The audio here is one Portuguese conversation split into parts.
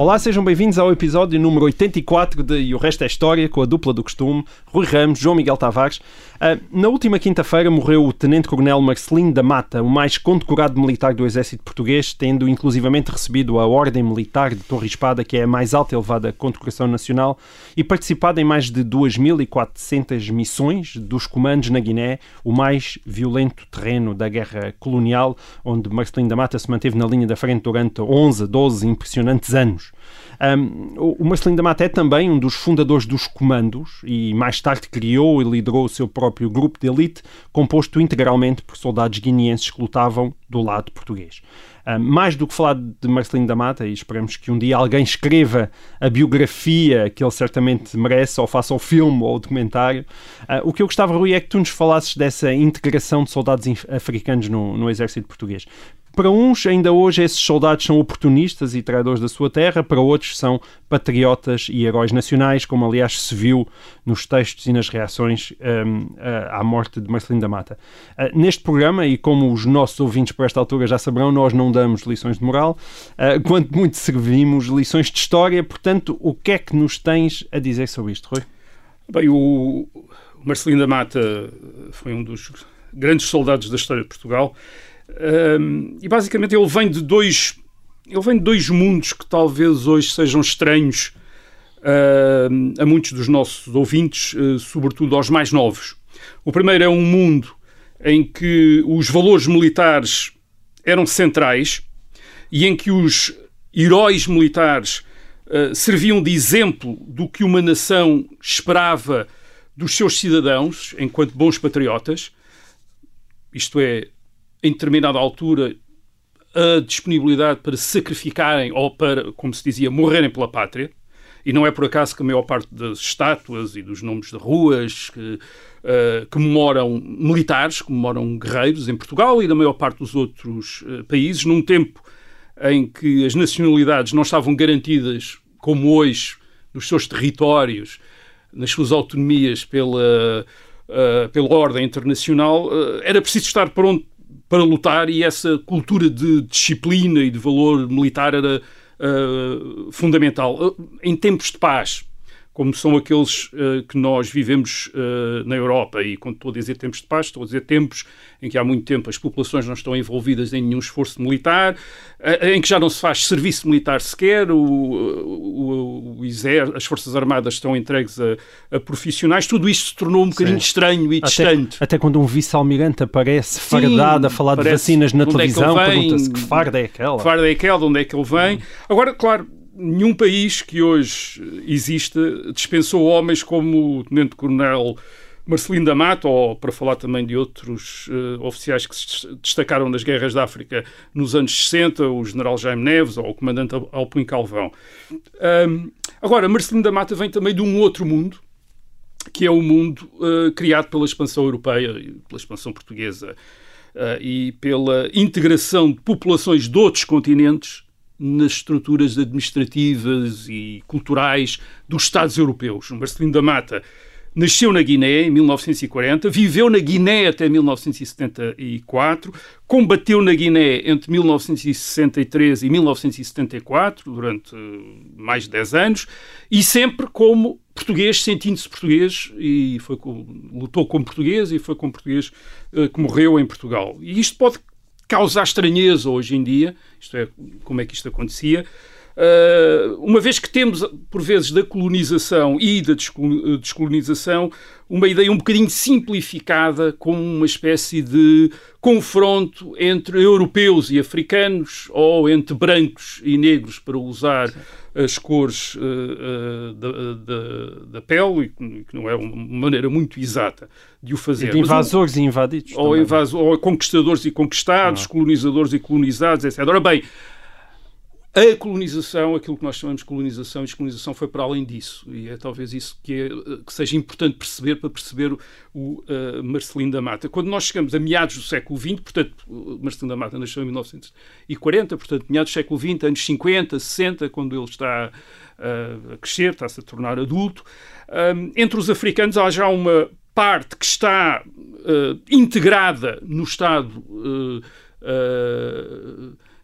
Olá, sejam bem-vindos ao episódio número 84 de E o Resto é História, com a dupla do costume, Rui Ramos, João Miguel Tavares. Ah, na última quinta-feira morreu o Tenente-Coronel Marcelino da Mata, o mais condecorado militar do Exército Português, tendo inclusivamente recebido a Ordem Militar de Torre Espada, que é a mais alta e elevada condecoração nacional, e participado em mais de 2.400 missões dos comandos na Guiné, o mais violento terreno da guerra colonial, onde Marcelino da Mata se manteve na linha da frente durante 11, 12 impressionantes anos. Um, o Marcelino da Mata é também um dos fundadores dos comandos e mais tarde criou e liderou o seu próprio grupo de elite, composto integralmente por soldados guineenses que lutavam do lado português. Um, mais do que falar de Marcelino da Mata, e esperamos que um dia alguém escreva a biografia que ele certamente merece, ou faça o filme ou o documentário, uh, o que eu gostava, Rui, é que tu nos falasses dessa integração de soldados africanos no, no exército português. Para uns, ainda hoje, esses soldados são oportunistas e traidores da sua terra, para outros, são patriotas e heróis nacionais, como aliás se viu nos textos e nas reações hum, à morte de Marcelino da Mata. Ah, neste programa, e como os nossos ouvintes por esta altura já saberão, nós não damos lições de moral, ah, quanto muito servimos lições de história, portanto, o que é que nos tens a dizer sobre isto, Rui? Bem, o Marcelino da Mata foi um dos grandes soldados da história de Portugal E basicamente ele vem de dois ele vem de dois mundos que talvez hoje sejam estranhos ahm, a muitos dos nossos ouvintes, eh, sobretudo aos mais novos. O primeiro é um mundo em que os valores militares eram centrais e em que os heróis militares eh, serviam de exemplo do que uma nação esperava dos seus cidadãos enquanto bons patriotas. Isto é, em determinada altura, a disponibilidade para sacrificarem ou para, como se dizia, morrerem pela pátria. E não é por acaso que a maior parte das estátuas e dos nomes de ruas que eh, comemoram militares, comemoram guerreiros em Portugal e na maior parte dos outros eh, países, num tempo em que as nacionalidades não estavam garantidas, como hoje, nos seus territórios, nas suas autonomias pela, uh, pela ordem internacional, uh, era preciso estar pronto para lutar e essa cultura de disciplina e de valor militar era uh, fundamental. Uh, em tempos de paz, como são aqueles uh, que nós vivemos uh, na Europa, e quando estou a dizer tempos de paz, estou a dizer tempos em que há muito tempo as populações não estão envolvidas em nenhum esforço militar, uh, em que já não se faz serviço militar sequer, o, o, o as Forças Armadas estão entregues a, a profissionais, tudo isto se tornou um bocadinho Sim. estranho e Até, distante. até quando um vice-almirante aparece Sim, fardado a falar de vacinas na é que televisão, ele vem, pergunta-se que farda é aquela? Farda é aquela, de onde é que ele vem. Agora, claro, nenhum país que hoje exista dispensou homens como o Tenente-Coronel Marcelino da Mata, ou para falar também de outros eh, oficiais que se destacaram nas guerras da África nos anos 60, o General Jaime Neves ou o Comandante Al- Alpin Calvão. Ahm, agora, Marcelino da Mata vem também de um outro mundo, que é o mundo eh, criado pela expansão europeia pela expansão portuguesa eh, e pela integração de populações de outros continentes nas estruturas administrativas e culturais dos Estados europeus. Marcelino da Mata nasceu na Guiné em 1940, viveu na Guiné até 1974, combateu na Guiné entre 1963 e 1974, durante eh, mais de 10 anos, e sempre como português, sentindo-se português, e foi com- lutou como português e foi como português eh, que morreu em Portugal. E isto pode causar estranheza hoje em dia, isto é, como é que isto acontecia, uma vez que temos, por vezes, da colonização e da descol- descolonização, uma ideia um bocadinho simplificada, como uma espécie de confronto entre europeus e africanos, ou entre brancos e negros, para usar as cores uh, uh, da, da- da pele, que não é uma maneira muito exata de o fazer. E de Mas invasores e invadidos. ou, também. invaso- ou conquistadores e conquistados, colonizadores e colonizados, etc. Ora bem, a colonização, aquilo que nós chamamos de colonização, e descolonização foi para além disso. E é talvez isso que, é, que seja importante perceber para perceber o, o uh, Marcelino da Mata. Quando nós chegamos a meados do século XX, portanto, Marcelino da Mata nasceu em 1940, portanto, meados do século XX, anos 50, 60, quando ele está uh, a crescer, está-se a tornar adulto, um, entre os africanos há já uma parte que está uh, integrada no Estado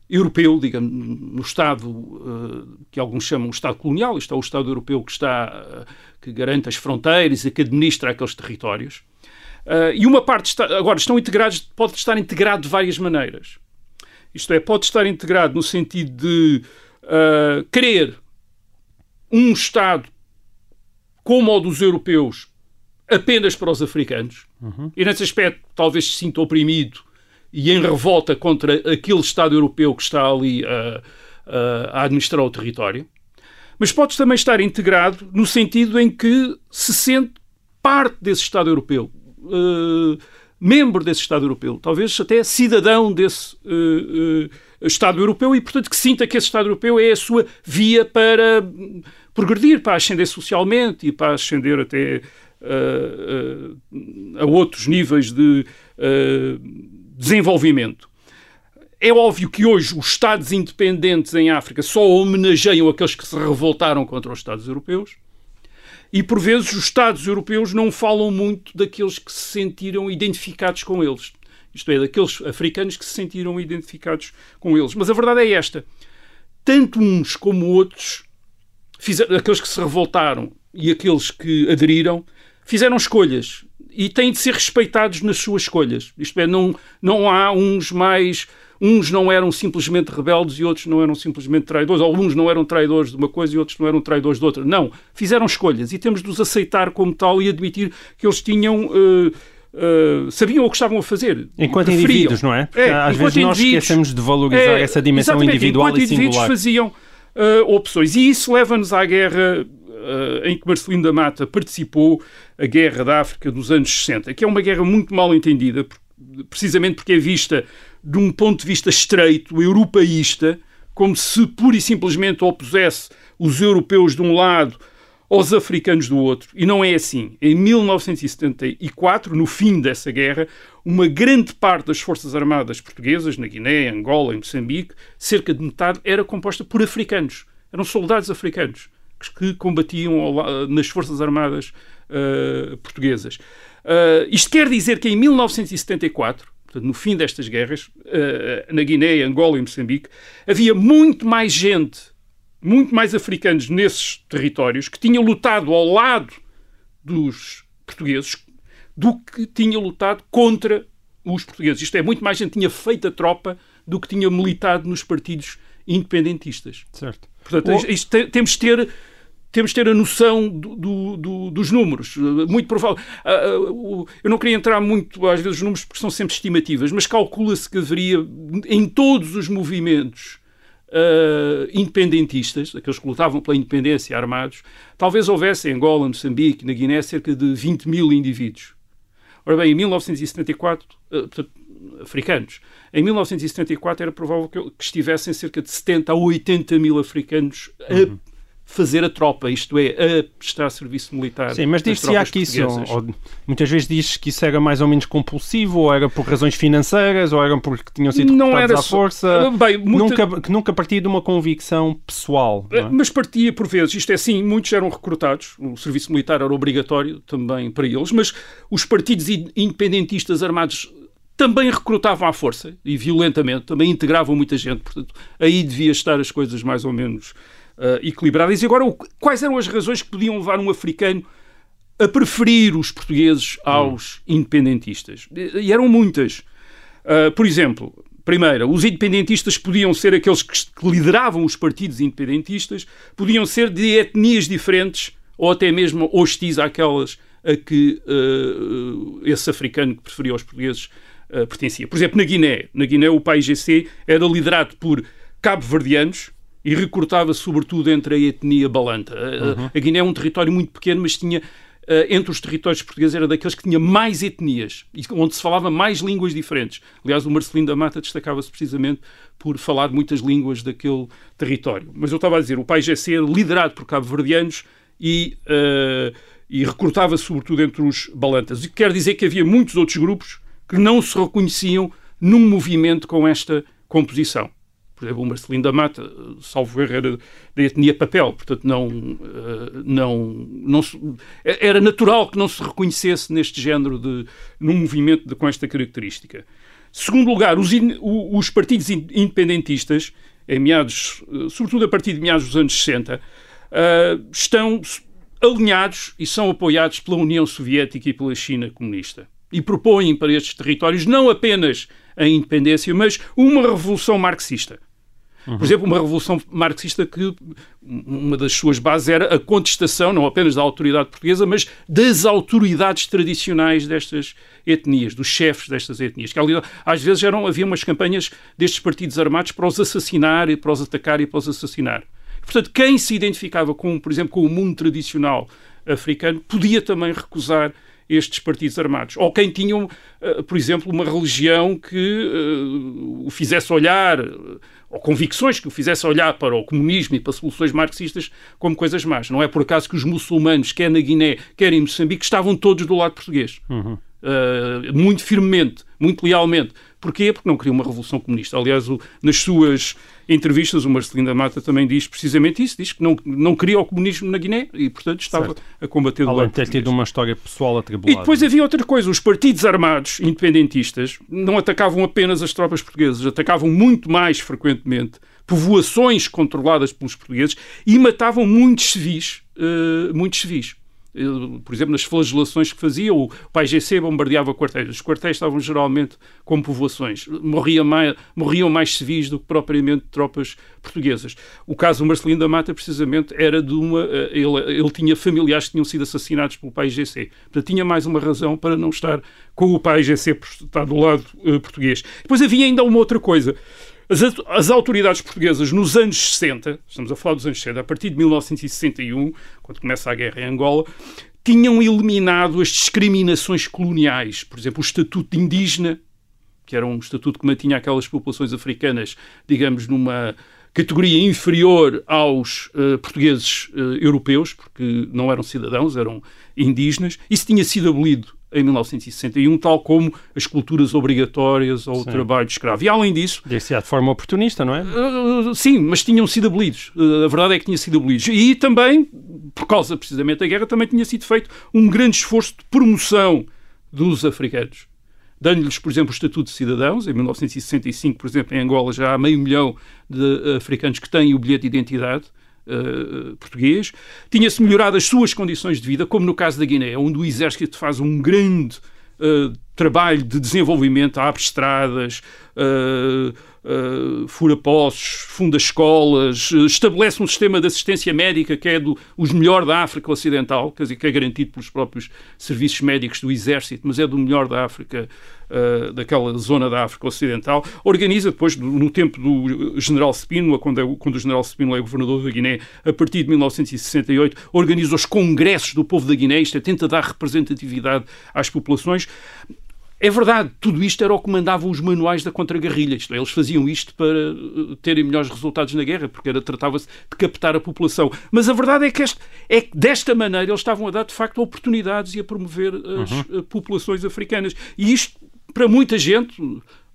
europeu, digamos, no Estado uh, que alguns chamam de Estado colonial, isto é o Estado europeu que está, uh, que garante as fronteiras e que administra aqueles territórios. Uh, e uma parte está, agora estão integrados, pode estar integrado de várias maneiras. Isto é, pode estar integrado no sentido de querer um Estado como o dos europeus apenas para os africanos, uhum. e nesse aspecto talvez se sinta oprimido e em revolta contra aquele Estado europeu que está ali a, a, a administrar o território, mas pode também estar integrado no sentido em que se sente parte desse Estado europeu, uh, membro desse Estado europeu, talvez até cidadão desse uh, uh, Estado europeu e, portanto, que sinta que esse Estado europeu é a sua via para progredir, para ascender socialmente e para ascender até a outros níveis de desenvolvimento. É óbvio que hoje os Estados independentes em África só homenageiam aqueles que se revoltaram contra os Estados europeus. E por vezes os Estados europeus não falam muito daqueles que se sentiram identificados com eles. Isto é, daqueles africanos que se sentiram identificados com eles. Mas a verdade é esta: tanto uns como outros, fizeram, aqueles que se revoltaram e aqueles que aderiram, fizeram escolhas e têm de ser respeitados nas suas escolhas. Isto é, não, não há uns mais. Uns não eram simplesmente rebeldes e outros não eram simplesmente traidores. Ou uns não eram traidores de uma coisa e outros não eram traidores de outra. Não. Fizeram escolhas e temos de os aceitar como tal e admitir que eles tinham. Uh, Uh, sabiam o que estavam a fazer. Enquanto indivíduos, não é? é Às vezes nós esquecemos de valorizar é, essa dimensão individual enquanto e singular. indivíduos faziam uh, opções. E isso leva-nos à guerra em que Marcelino da Mata participou, a Guerra da África dos anos 60, que é uma guerra muito mal entendida, precisamente porque é vista de um ponto de vista estreito, europeísta, como se pura e simplesmente opusesse os europeus de um lado aos africanos do outro. E não é assim. Em 1974, no fim dessa guerra, uma grande parte das Forças Armadas portuguesas, na Guiné, Angola, em Moçambique, cerca de metade, era composta por africanos. Eram soldados africanos que combatiam nas Forças Armadas uh, portuguesas. Uh, isto quer dizer que em 1974, portanto, no fim destas guerras, uh, na Guiné, Angola e Moçambique, havia muito mais gente, muito mais africanos nesses territórios que tinham lutado ao lado dos portugueses do que tinha lutado contra os portugueses. Isto é, muito mais gente tinha feito a tropa do que tinha militado nos partidos independentistas. Certo. Portanto, isto, temos de ter temos de ter a noção do, do, do, dos números. Muito provável. Ah, ah, eu não queria entrar muito, às vezes, nos números porque são sempre estimativas, mas calcula-se que haveria em todos os movimentos uh, independentistas, aqueles que lutavam pela independência armados, talvez houvesse em Angola, Moçambique, na Guiné, cerca de 20 mil indivíduos. Ora bem, em 1974, uh, portanto, africanos. Em 1974 era provável que, que estivessem cerca de 70 a 80 mil africanos uhum fazer a tropa, isto é, a prestar serviço militar. Sim, mas diz-se que isso, ou, muitas vezes diz que isso era mais ou menos compulsivo, ou era por razões financeiras, ou era porque tinham sido não era à força, Bem, muita... nunca, que nunca partia de uma convicção pessoal. É? Mas partia por vezes, isto é assim, muitos eram recrutados, o serviço militar era obrigatório também para eles, mas os partidos independentistas armados também recrutavam à força e violentamente, também integravam muita gente, portanto, aí devia estar as coisas mais ou menos uh, equilibradas. E agora, quais eram as razões que podiam levar um africano a preferir os portugueses aos independentistas? E eram muitas. Uh, por exemplo, primeira, os independentistas podiam ser aqueles que, lideravam os partidos independentistas, podiam ser de etnias diferentes ou até mesmo hostis àquelas a que uh, esse africano que preferia os portugueses uh, pertencia. Por exemplo, na Guiné, na Guiné o PAIGC era liderado por cabo-verdianos, e recortava sobretudo entre a etnia balanta. Uhum. A Guiné é um território muito pequeno, mas tinha uh, entre os territórios portugueses era daqueles que tinha mais etnias e onde se falava mais línguas diferentes. Aliás, o Marcelino da Mata destacava-se precisamente por falar muitas línguas daquele território. Mas eu estava a dizer, o PAIGC era liderado por cabo-verdianos e, uh, e recrutava sobretudo entre os balantas. O que quer dizer que havia muitos outros grupos que não se reconheciam num movimento com esta composição. Por exemplo, o Marcelino da Mata, salvo erro, era da etnia papel, portanto não, eh, não, não era natural que não se reconhecesse neste género de num movimento de, com esta característica. Segundo lugar, os, in, os partidos independentistas, em meados, eh, sobretudo a partir de meados dos anos 60, uh, eh, estão alinhados e são apoiados pela União Soviética e pela China comunista. E propõem para estes territórios não apenas a independência, mas uma revolução marxista. Uhum. Por exemplo, uma revolução marxista que uma das suas bases era a contestação, não apenas da autoridade portuguesa, mas das autoridades tradicionais destas etnias, dos chefes destas etnias. Que às vezes eram, havia umas campanhas destes partidos armados para os assassinar, para os atacar e para os assassinar. Portanto, quem se identificava com, por exemplo, com o mundo tradicional africano podia também recusar estes partidos armados. Ou quem tinham, uh, por exemplo, uma religião que uh, o fizesse olhar, ou convicções que o fizesse olhar para o comunismo e para soluções marxistas como coisas más. Não é por acaso que os muçulmanos, quer na Guiné, quer em Moçambique, estavam todos do lado português. Uhum. Uh, muito firmemente, muito lealmente. Porquê? Porque não queriam uma revolução comunista. Aliás, o, nas suas entrevistas, o Marcelino da Mata também diz precisamente isso, diz que não, não queria o comunismo na Guiné e, portanto, estava certo. a combater o Além de ter tido uma história pessoal atribulada. E depois havia outra coisa, os partidos armados independentistas não atacavam apenas as tropas portuguesas, atacavam muito mais frequentemente povoações controladas pelos portugueses e matavam muitos civis, uh, muitos civis por exemplo, nas flagelações que fazia, o PAIGC bombardeava quartéis. Os quartéis estavam geralmente como povoações. Morria mais, morriam mais civis do que propriamente tropas portuguesas. O caso do Marcelino da Mata, precisamente, era de uma. Eh, ele, ele tinha familiares que tinham sido assassinados pelo PAIGC. Portanto, tinha mais uma razão para não estar com o PAIGC, por estar do lado uh, português. Depois havia ainda uma outra coisa. As, autoridades portuguesas nos anos 60, estamos a falar dos anos 60, a partir de 1961, quando começa a guerra em Angola, tinham eliminado as discriminações coloniais. Por exemplo, o Estatuto de Indígena, que era um estatuto que mantinha aquelas populações africanas, digamos, numa categoria inferior aos uh, portugueses uh, europeus, porque não eram cidadãos, eram indígenas. Isso tinha sido abolido em 1961, tal como as culturas obrigatórias ou o trabalho escravo. E além disso. Desse de forma oportunista, não é? Uh, sim, mas tinham sido abolidos. Uh, a verdade é que tinham sido abolidos. E também, por causa precisamente da guerra, também tinha sido feito um grande esforço de promoção dos africanos. Dando-lhes, por exemplo, o Estatuto de Cidadãos. Em 1965, por exemplo, em Angola já há meio milhão de africanos que têm o bilhete de identidade. Uh, português, tinha-se melhorado as suas condições de vida, como no caso da Guiné, onde o exército faz um grande uh, trabalho de desenvolvimento, abre estradas, uh, uh, fura poços, funda escolas, uh, estabelece um sistema de assistência médica que é do, os melhor da África Ocidental, quer dizer, que é garantido pelos próprios serviços médicos do Exército, mas é do melhor da África, uh, daquela zona da África Ocidental. Organiza depois, no tempo do General Spínola, quando, é, quando o General Spínola é governador da Guiné, a partir de 1968, organiza os congressos do povo da Guiné, isto é, tenta dar representatividade às populações. É verdade, tudo isto era o que mandavam os manuais da contra-guerrilha. Eles faziam isto para eh, terem melhores resultados na guerra, porque tratava-se de captar a população. Mas a verdade é que, este, é que desta maneira eles estavam a dar, de facto, oportunidades e a promover as uhum. Eh, populações africanas. E isto, para muita gente,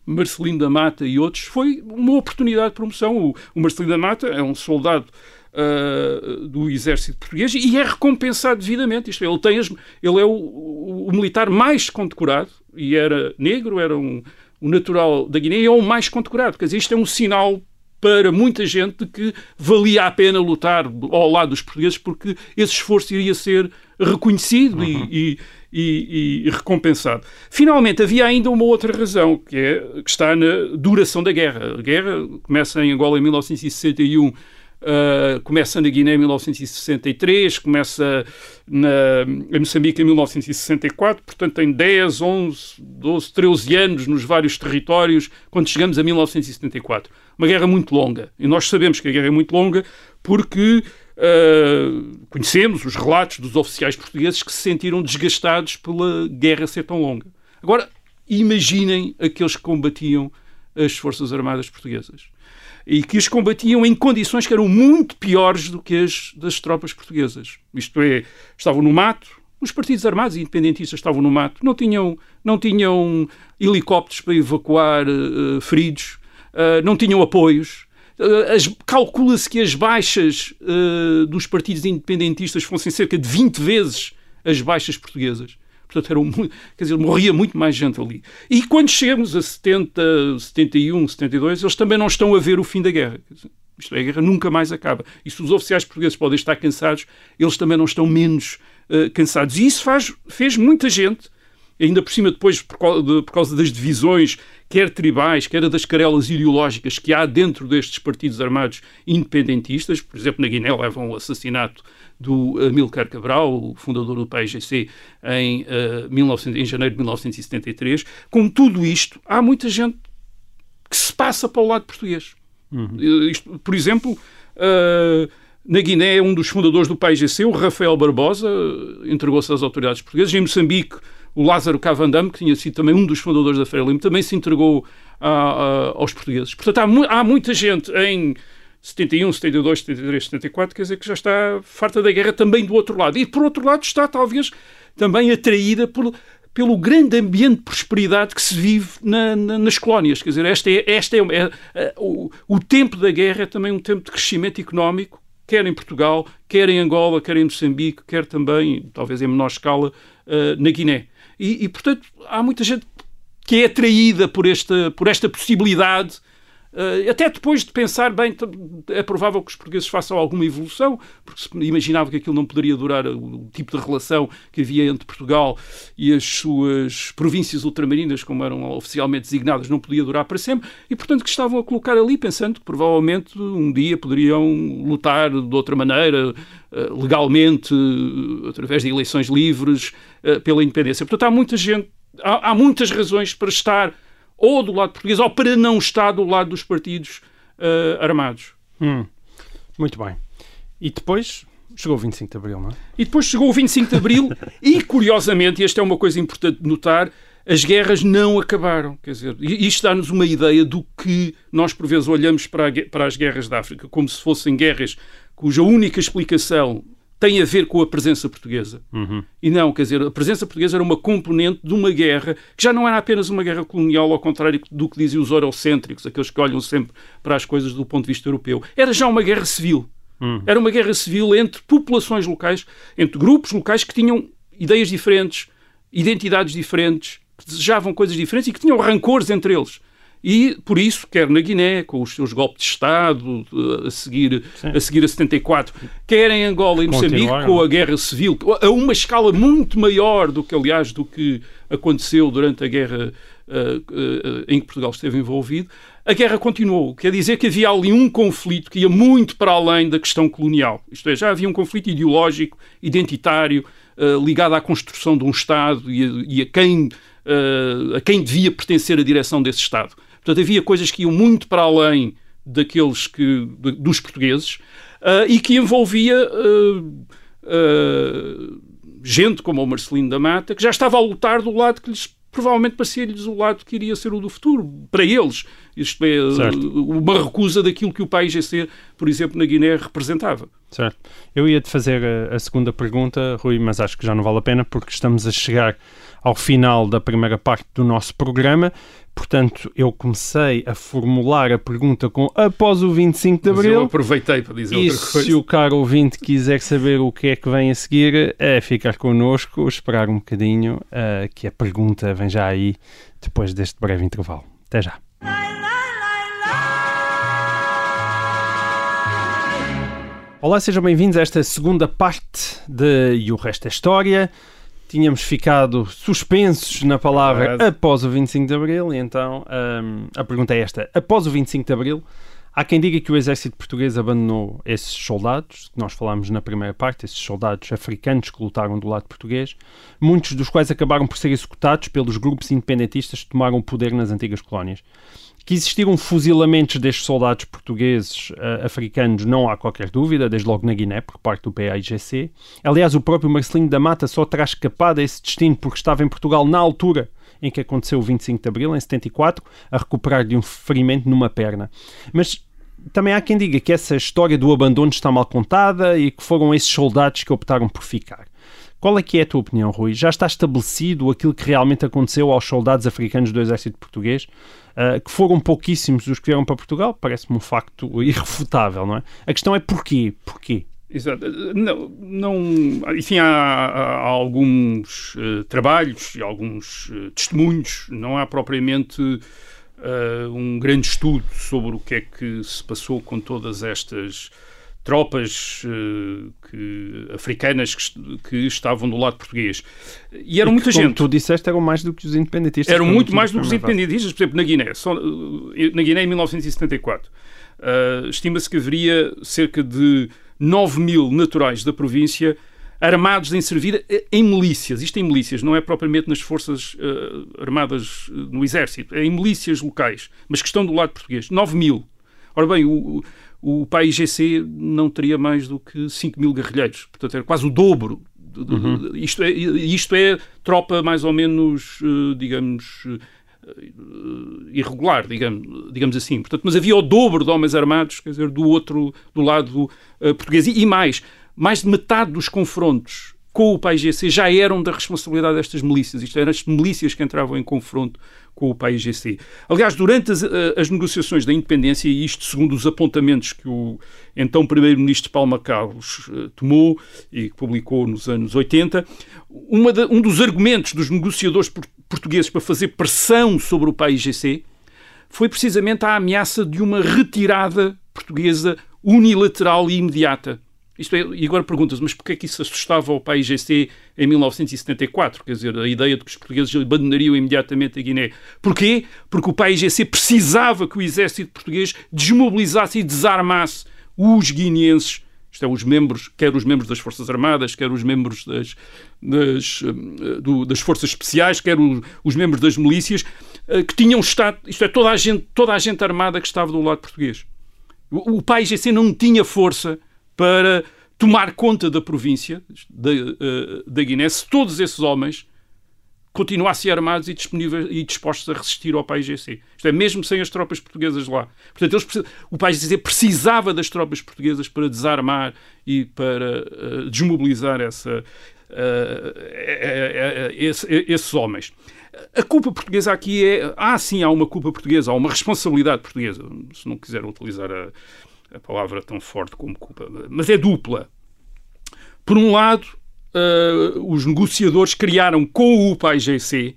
Marcelino da Mata e outros, foi uma oportunidade de promoção. O Marcelino da Mata é um soldado uh, do exército português e é recompensado devidamente. Isto, é, ele, tem as, ele é o, o, militar mais condecorado e era negro, era um, um natural da Guiné e é o mais condecorado. Quer dizer, isto é um sinal para muita gente de que valia a pena lutar ao lado dos portugueses porque esse esforço iria ser reconhecido uhum. e, e, e, recompensado. Finalmente, havia ainda uma outra razão, que, é, que está na duração da guerra. A guerra começa em Angola em 1961 Uh, começa na Guiné em 1963, começa na, em Moçambique em 1964, portanto tem 10, 11, 12, 13 anos nos vários territórios quando chegamos a 1974. Uma guerra muito longa. E nós sabemos que a guerra é muito longa porque uh, conhecemos os relatos dos oficiais portugueses que se sentiram desgastados pela guerra ser tão longa. Agora, imaginem aqueles que combatiam as Forças Armadas Portuguesas e que as combatiam em condições que eram muito piores do que as das tropas portuguesas. Isto é, estavam no mato, os partidos armados e independentistas estavam no mato, não tinham, não tinham helicópteros para evacuar uh, feridos, uh, não tinham apoios. Uh, Calcula-se que as baixas dos partidos independentistas fossem cerca de 20 vezes as baixas portuguesas. Portanto, eram muito, quer dizer, morria muito mais gente ali. E quando chegamos a 70, 71, 72, eles também não estão a ver o fim da guerra. Isto é, a guerra nunca mais acaba. E se os oficiais portugueses podem estar cansados, eles também não estão menos uh, cansados. E isso faz, fez muita gente, ainda por cima depois por de, por causa das divisões, quer tribais, quer das carelas ideológicas que há dentro destes partidos armados independentistas. Por exemplo, na Guiné levam o assassinato do Amilcar Cabral, o fundador do PAIGC, em, uh, 1900, em janeiro de 1973. Com tudo isto, há muita gente que se passa para o lado português. Uhum. Isto, por exemplo, uh, na Guiné, um dos fundadores do PAIGC, o Rafael Barbosa, entregou-se às autoridades portuguesas. Em Moçambique, o Lázaro Cavandame, que tinha sido também um dos fundadores da Feira Lima, também se entregou aos portugueses. Portanto, há, há muita gente em 71, 72, 73, 74, quer dizer que já está farta da guerra também do outro lado. E por outro lado está talvez também atraída por, pelo grande ambiente de prosperidade que se vive na, na, nas colónias. Quer dizer, esta é, esta é, é, é o, o, tempo da guerra é também um tempo de crescimento económico, quer em Portugal, quer em Angola, quer em Moçambique, quer também, talvez em menor escala, uh, na Guiné. E, e, portanto, há muita gente que é atraída por esta, por esta possibilidade Uh, até depois de pensar, bem, é provável que os portugueses façam alguma evolução, porque se imaginava que aquilo não poderia durar o tipo de relação que havia entre Portugal e as suas províncias ultramarinas, como eram oficialmente designadas, não podia durar para sempre, e portanto que estavam a colocar ali pensando que provavelmente um dia poderiam lutar de outra maneira, uh, legalmente, uh, através de eleições livres, pela independência. Portanto, há muita gente, há, há muitas razões para estar ou do lado português ou para não estar do lado dos partidos uh, armados. Hum, muito bem. E depois chegou o 25 de Abril, não é? E depois chegou o 25 de Abril e, curiosamente, e esta é uma coisa importante de notar, as guerras não acabaram. Quer dizer, isto dá-nos uma ideia do que nós, por vezes, olhamos para, a, para as guerras da África como se fossem guerras cuja única explicação tem a ver com a presença portuguesa. Uhum. E não, quer dizer, a presença portuguesa era uma componente de uma guerra que já não era apenas uma guerra colonial, ao contrário do que diziam os eurocêntricos, aqueles que olham sempre para as coisas do ponto de vista europeu. Era já uma guerra civil. Uhum. Era uma guerra civil entre populações locais, entre grupos locais que tinham ideias diferentes, identidades diferentes, que desejavam coisas diferentes e que tinham rancores entre eles. E, por isso, quer na Guiné, com os seus golpes de Estado a seguir, a seguir a 74, quer em Angola e Moçambique, com a guerra civil, a uma escala muito maior do que, aliás, do que aconteceu durante a guerra uh, uh, em que Portugal esteve envolvido, a guerra continuou. Quer dizer que havia ali um conflito que ia muito para além da questão colonial. Isto é, já havia um conflito ideológico, identitário, uh, ligado à construção de um Estado e a, e a quem, a quem devia pertencer a direção desse Estado. Portanto, havia coisas que iam muito para além daqueles que, dos portugueses uh, e que envolvia uh, gente como o Marcelino da Mata, que já estava a lutar do lado que lhes provavelmente parecia-lhes o lado que iria ser o do futuro, para eles. Isto é, certo. uma recusa daquilo que o país GC, por exemplo, na Guiné representava. Certo. Eu ia-te fazer a, a segunda pergunta, Rui, mas acho que já não vale a pena, porque estamos a chegar ao final da primeira parte do nosso programa. Portanto, eu comecei a formular a pergunta com após o 25 de Abril. Mas eu aproveitei para dizer outra coisa. se o caro ouvinte quiser saber o que é que vem a seguir, é ficar connosco, esperar um bocadinho, uh, que a pergunta vem já aí, depois deste breve intervalo. Até já. Olá, sejam bem-vindos a esta segunda parte de E o Resto é História tínhamos ficado suspensos na palavra após o 25 de Abril, e então um, a pergunta é esta: após o 25 de Abril, Há quem diga que o exército português abandonou esses soldados, que nós falámos na primeira parte, esses soldados africanos que lutaram do lado português, muitos dos quais acabaram por ser executados pelos grupos independentistas que tomaram o poder nas antigas colónias. Que existiram fuzilamentos destes soldados portugueses uh, africanos, não há qualquer dúvida, desde logo na Guiné, por parte do PAIGC. Aliás, o próprio Marcelinho da Mata só terá escapado a esse destino porque estava em Portugal na altura em que aconteceu o 25 de Abril, em 74, a recuperar de um ferimento numa perna. Mas também há quem diga que essa história do abandono está mal contada e que foram esses soldados que optaram por ficar. Qual é que é a tua opinião, Rui? Já está estabelecido aquilo que realmente aconteceu aos soldados africanos do exército português, uh, que foram pouquíssimos os que vieram para Portugal? Parece-me um facto irrefutável, não é? A questão é porquê? Porquê? Exato. Não, não, enfim, há, há alguns uh, trabalhos e alguns uh, testemunhos, não há propriamente uh, um grande estudo sobre o que é que se passou com todas estas tropas que, africanas que, que, estavam do lado português. E eram e muita que, gente. Como tu disseste, eram mais do que os independentistas. Eram muito mais do que os independentistas, por exemplo, na Guiné. Só, na Guiné, em 1974. Uh, Estima-se que haveria cerca de 9 mil naturais da província armados em servir em milícias. Isto em milícias, não é propriamente nas forças uh, armadas uh, no exército, é em milícias locais, mas que estão do lado português. 9 mil. Ora bem, o, o PAIGC não teria mais do que 5 mil guerrilheiros, portanto era quase o dobro. Uhum. Isto, é, isto é tropa mais ou menos, uh, digamos, irregular, digamos, digamos assim. Portanto, mas havia o dobro de homens armados, quer dizer, do outro, do lado uh, português. E, e, mais, mais de metade dos confrontos com o PAIGC já eram da responsabilidade destas milícias. Isto eram as milícias que entravam em confronto com o PAIGC. Aliás, durante as, eh, as, negociações da independência, e isto segundo os apontamentos que o então Primeiro-Ministro Palma Carlos uh, tomou e publicou nos anos 80, de, um dos argumentos dos negociadores portugueses para fazer pressão sobre o PAIGC foi precisamente a ameaça de uma retirada portuguesa unilateral e imediata. Isto é, e agora perguntas, mas porquê é que isso assustava o país GC em 1974? Quer dizer, a ideia de que os portugueses abandonariam imediatamente a Guiné. Porquê? Porque o país GC precisava que o exército português desmobilizasse e desarmasse os guineenses isto é, os membros, quer os membros das Forças Armadas, quer os membros das, das, eh, do, das Forças Especiais, quer os, os, membros das milícias, eh, que tinham estado, isto é, toda a gente, toda a gente armada que estava do lado português. O, o PAIGC não tinha força para tomar conta da província da, uh, da Guiné se todos esses homens continuassem armados e disponíveis e dispostos a resistir ao país GC. Isto é, mesmo sem as tropas portuguesas lá. Portanto, eles, o país GC precisava das tropas portuguesas para desarmar e para uh, desmobilizar essa, uh, esse, esses homens. A culpa portuguesa aqui é. Há sim, há uma culpa portuguesa, há uma responsabilidade portuguesa, se não quiser utilizar a, a palavra tão forte como culpa, mas é dupla. Por um lado, uh, os negociadores criaram com o PAIGC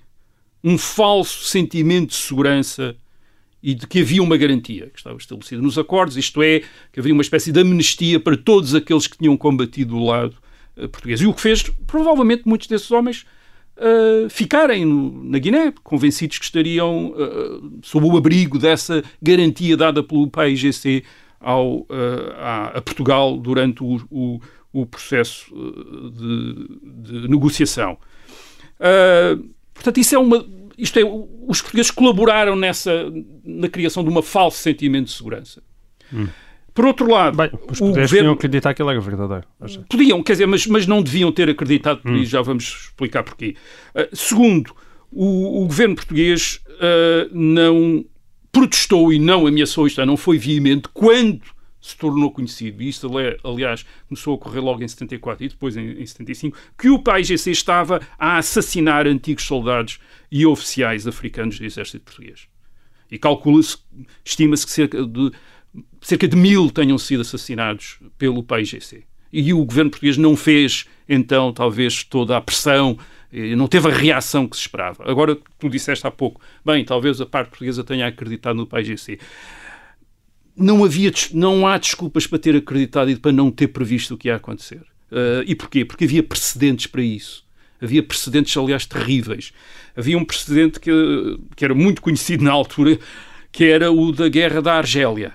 um falso sentimento de segurança e de que havia uma garantia que estava estabelecida nos acordos, isto é, que havia uma espécie de amnistia para todos aqueles que tinham combatido do lado uh, português. E o que fez, provavelmente, muitos desses homens uh, ficarem no, na Guiné, convencidos que estariam uh, sob o abrigo dessa garantia dada pelo PAIGC ao, uh, a, a, Portugal durante o, o, o processo eh, de, de negociação. Uh, portanto, isso é uma. Isto é, os portugueses colaboraram nessa, na criação de uma falso sentimento de segurança. Hum. Por outro lado, Bem, os portugueses governo... podiam acreditar que ele era verdadeiro. Podiam, quer dizer, mas, mas não deviam ter acreditado, hum. e já vamos explicar porquê. Uh, segundo, o, o, governo português uh, não protestou e não ameaçou, isto é, não foi veemente, quando se tornou conhecido, e isto, aliás, começou a ocorrer logo em 74 e depois em, em 75, que o PAIGC estava a assassinar antigos soldados e oficiais africanos do exército português. E calcula-se, estima-se que cerca de, cerca de mil tenham sido assassinados pelo PAIGC. E o governo português não fez, então, talvez toda a pressão não teve a reação que se esperava. Agora, tu disseste há pouco, bem, talvez a parte portuguesa tenha acreditado no PAIGC. Não, havia, não há desculpas para ter acreditado e para não ter previsto o que ia acontecer. Uh, e porquê? Porque havia precedentes para isso. Havia precedentes, aliás, terríveis. Havia um precedente que, que era muito conhecido na altura, que era o da Guerra da Argélia.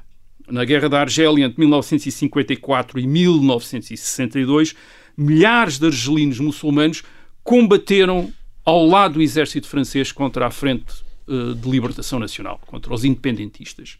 na Guerra da Argélia entre 1954 e 1962, milhares de argelinos muçulmanos combateram ao lado do exército francês contra a Frente uh, de Libertação Nacional, contra os independentistas.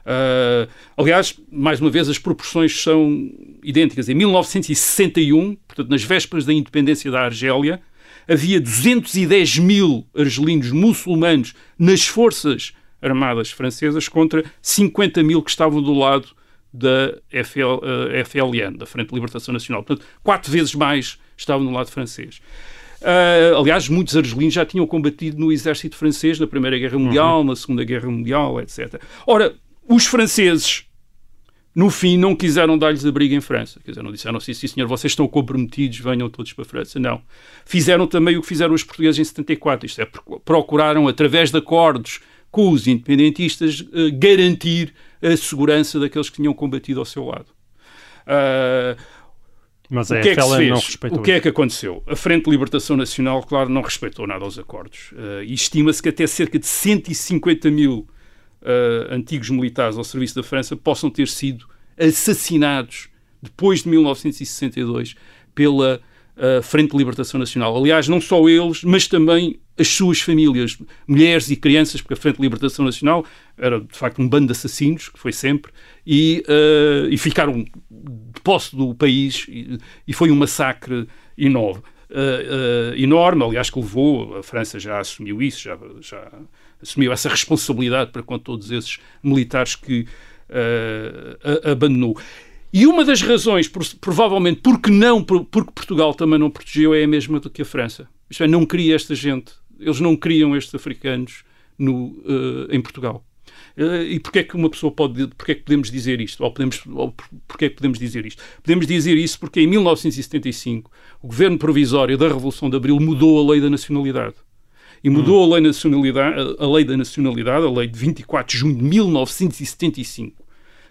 Uh, aliás, mais uma vez, as proporções são idênticas. Em 1961, portanto, nas vésperas da independência da Argélia, havia 210 mil argelinos muçulmanos nas forças armadas francesas contra 50 mil que estavam do lado da FL, uh, eh, FLN, da Frente de Libertação Nacional. Portanto, quatro vezes mais estavam do lado francês. Uh, aliás, muitos argelinos já tinham combatido no exército francês na Primeira Guerra Mundial, uhum. na Segunda Guerra Mundial, etc. Ora, os franceses, no fim, não quiseram dar-lhes abrigo em França. Quer dizer, não disseram assim, sim senhor, vocês estão comprometidos, venham todos para a França. Não. Fizeram também o que fizeram os portugueses em 74, isto é, procuraram, através de acordos com os independentistas, uh, garantir a segurança daqueles que tinham combatido ao seu lado. Uh, mas o a que é que se fez? não respeitou. O que é que aconteceu? A Frente de Libertação Nacional, claro, não respeitou nada aos acordos. Uh, e estima-se que até cerca de 150 mil uh, antigos militares ao serviço da França possam ter sido assassinados depois de 1962 pela uh, Frente de Libertação Nacional. Aliás, não só eles, mas também as suas famílias, mulheres e crianças, porque a Frente de Libertação Nacional era de facto um bando de assassinos, que foi sempre, e, uh, e ficaram de posse do país, e, e foi um massacre enorme. Uh, uh, enorme, aliás, que levou, a França já assumiu isso, já, já assumiu essa responsabilidade para com todos esses militares que abandonou. E uma das razões, provavelmente, porque não, porque Portugal também não protegeu, é a mesma do que a França. Isto é, não queria esta gente, eles não queriam estes africanos no, uh, em Portugal. Uh, e porquê é que uma pessoa pode, porquê é que podemos dizer isto? Ou, podemos, ou porquê é que podemos dizer isto? Podemos dizer isso porque em 1975 o governo provisório da Revolução de Abril mudou a lei da nacionalidade e mudou hum. a, lei nacionalidade, a lei da nacionalidade, a lei de 24 de junho de 1975,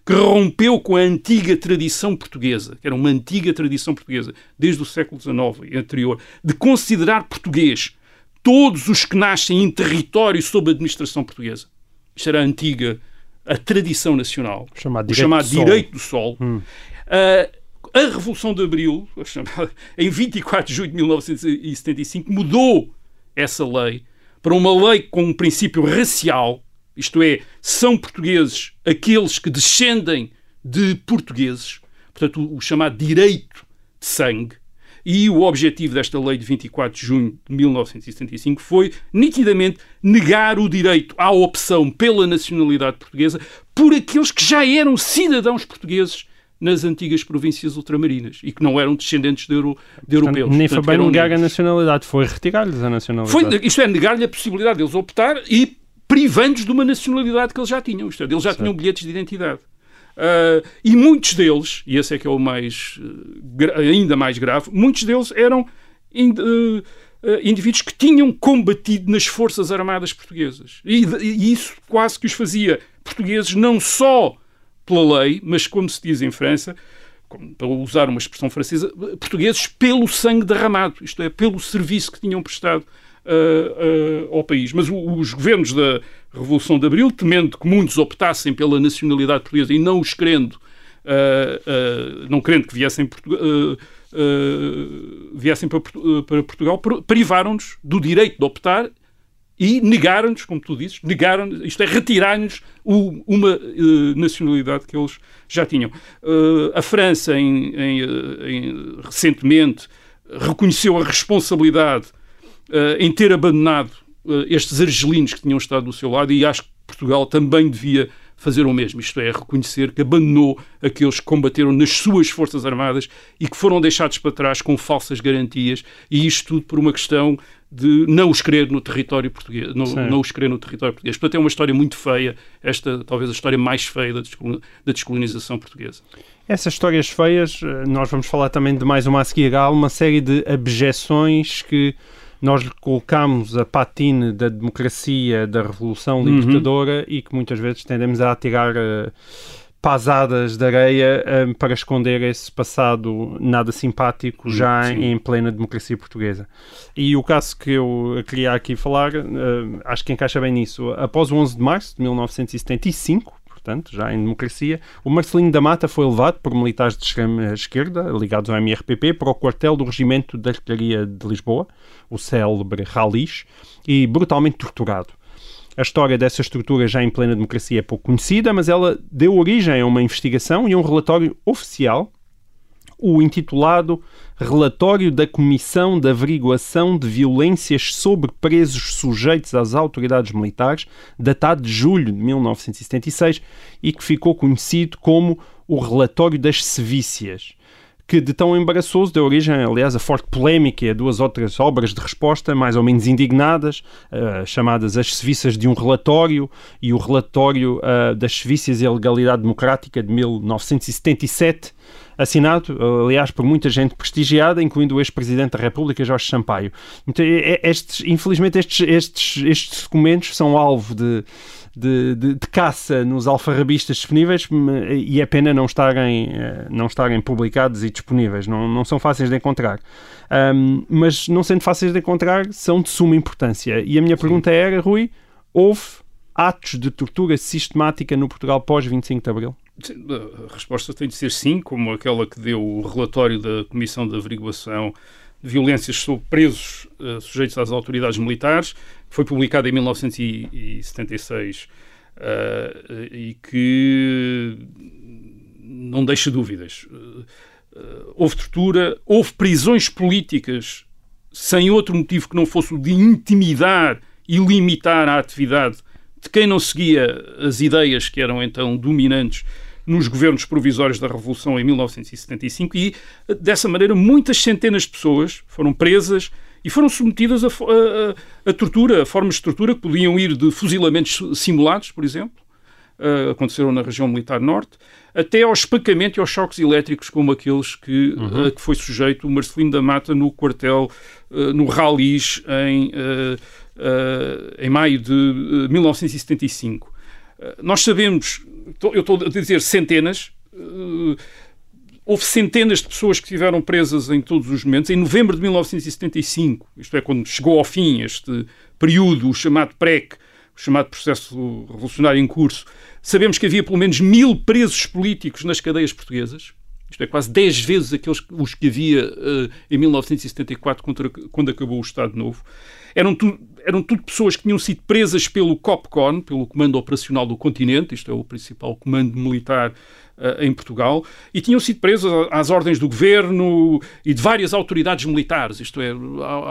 que rompeu com a antiga tradição portuguesa, que era uma antiga tradição portuguesa, desde o século XIX e anterior, de considerar português todos os que nascem em território sob administração portuguesa. Isto era a antiga, a tradição nacional, chamado direito, chamado do, direito do Sol. Hum. Uh, a Revolução de Abril, em 24 de junho de 1975, mudou essa lei para uma lei com um princípio racial, isto é, são portugueses aqueles que descendem de portugueses, portanto, o, o chamado direito de sangue. E o objetivo desta lei de 24 de junho de 1975 foi, nitidamente, negar o direito à opção pela nacionalidade portuguesa por aqueles que já eram cidadãos portugueses nas antigas províncias ultramarinas e que não eram descendentes de, euro, de europeus. Nem foi bem negar a nacionalidade, foi retirar-lhes a nacionalidade. Foi, isto é, negar-lhe a possibilidade deles optar e privando-os de uma nacionalidade que eles já tinham. Isto é, eles já certo. tinham bilhetes de identidade. Uh, e muitos deles, e esse é que é o mais, uh, ainda mais grave, muitos deles eram uh, indivíduos que tinham combatido nas Forças Armadas Portuguesas. E, e isso quase que os fazia portugueses não só pela lei, mas como se diz em França, para usar uma expressão francesa, portugueses pelo sangue derramado, isto é, pelo serviço que tinham prestado uh, uh, ao país. Mas o, os governos da Revolução de Abril, temendo que muitos optassem pela nacionalidade portuguesa e não os querendo, uh, não querendo que viessem, viessem para, para Portugal, privaram-nos do direito de optar e negaram-nos, como tu dizes, negaram isto é, retiraram-nos uma uh, nacionalidade que eles já tinham. Uh, a França, em, em, em, recentemente, reconheceu a responsabilidade uh, em ter abandonado estes argelinos que tinham estado do seu lado e acho que Portugal também devia fazer o mesmo, isto é, reconhecer que abandonou aqueles que combateram nas suas Forças Armadas e que foram deixados para trás com falsas garantias, e isto tudo por uma questão de não os querer no território português, não, não os querer no território português. Portanto, é uma história muito feia, esta talvez a história mais feia da, da descolonização portuguesa. Essas histórias feias, eh, nós vamos falar também de mais uma a seguir, há uma série de abjeções que nós colocamos a patine da democracia, da revolução uhum. libertadora uhum. e que muitas vezes tendemos a atirar uh, pasadas de areia uh, para esconder esse passado nada simpático já Sim. em plena democracia portuguesa. E o caso que eu queria aqui falar, uh, acho que encaixa bem nisso. Após o 11 de março de 1975, portanto, já em democracia, o Marcelino da Mata foi levado por militares de extrema esquerda, ligados ao MRPP, para o quartel do Regimento de Artilharia de Lisboa, o célebre Ralis, e brutalmente torturado. A história dessa estrutura já em plena democracia é pouco conhecida, mas ela deu origem a uma investigação e um relatório oficial, o intitulado Relatório da Comissão de Averiguação de Violências sobre Presos Sujeitos às Autoridades Militares, datado de julho de 1976 e que ficou conhecido como o Relatório das Sevícias que de tão embaraçoso deu origem, aliás, a forte polémica e a duas outras obras de resposta, mais ou menos indignadas, uh, chamadas As Sevícias de um Relatório e o Relatório uh, das Sevícias e a Legalidade Democrática de 1977, assinado, aliás, por muita gente prestigiada, incluindo o ex-presidente da República, Jorge Sampaio. Então, estes, infelizmente, estes, estes, estes documentos são alvo de de, de, de, caça nos alfarrabistas disponíveis e é pena não estarem, eh, não estarem publicados e disponíveis, não, não são fáceis de encontrar. Um, mas não sendo fáceis de encontrar, são de suma importância. E a minha Sim. pergunta era, Rui, houve atos de tortura sistemática no Portugal pós 25 de Abril? A resposta tem de ser sim, como aquela que deu o relatório da Comissão de Averiguação de Violências sobre Presos uh, sujeitos às autoridades militares, foi publicado em 1976 uh, eh, e que não deixa dúvidas. Uh, houve tortura, houve prisões políticas sem outro motivo que não fosse o de intimidar e limitar a atividade de quem não seguia as ideias que eram então dominantes nos governos provisórios da Revolução em 1975 e, dessa maneira, muitas centenas de pessoas foram presas e foram submetidas a, a, a, tortura, a formas de tortura que podiam ir de fuzilamentos simulados, por exemplo, uh, aconteceram na região militar norte, até ao espancamento e aos choques elétricos como aqueles que, uhum. uh, que foi sujeito o Marcelino da Mata no quartel, uh, no Ralis, em, em maio de 1975. Nós sabemos, eu estou a dizer centenas, Houve centenas de pessoas que estiveram presas em todos os momentos. Em novembro de 1975, isto é, quando chegou ao fim este período, o chamado PREC, o chamado processo revolucionário em curso, sabemos que havia pelo menos mil presos políticos nas cadeias portuguesas. Isto é, quase 10 vezes aqueles os que havia uh, em 1974, contra, quando acabou o Estado Novo. Eram, tu, eram tudo pessoas que tinham sido presas pelo COPCON, pelo Comando Operacional do Continente, isto é o principal comando militar uh, em Portugal, e tinham sido presas às ordens do governo e de várias autoridades militares, isto é,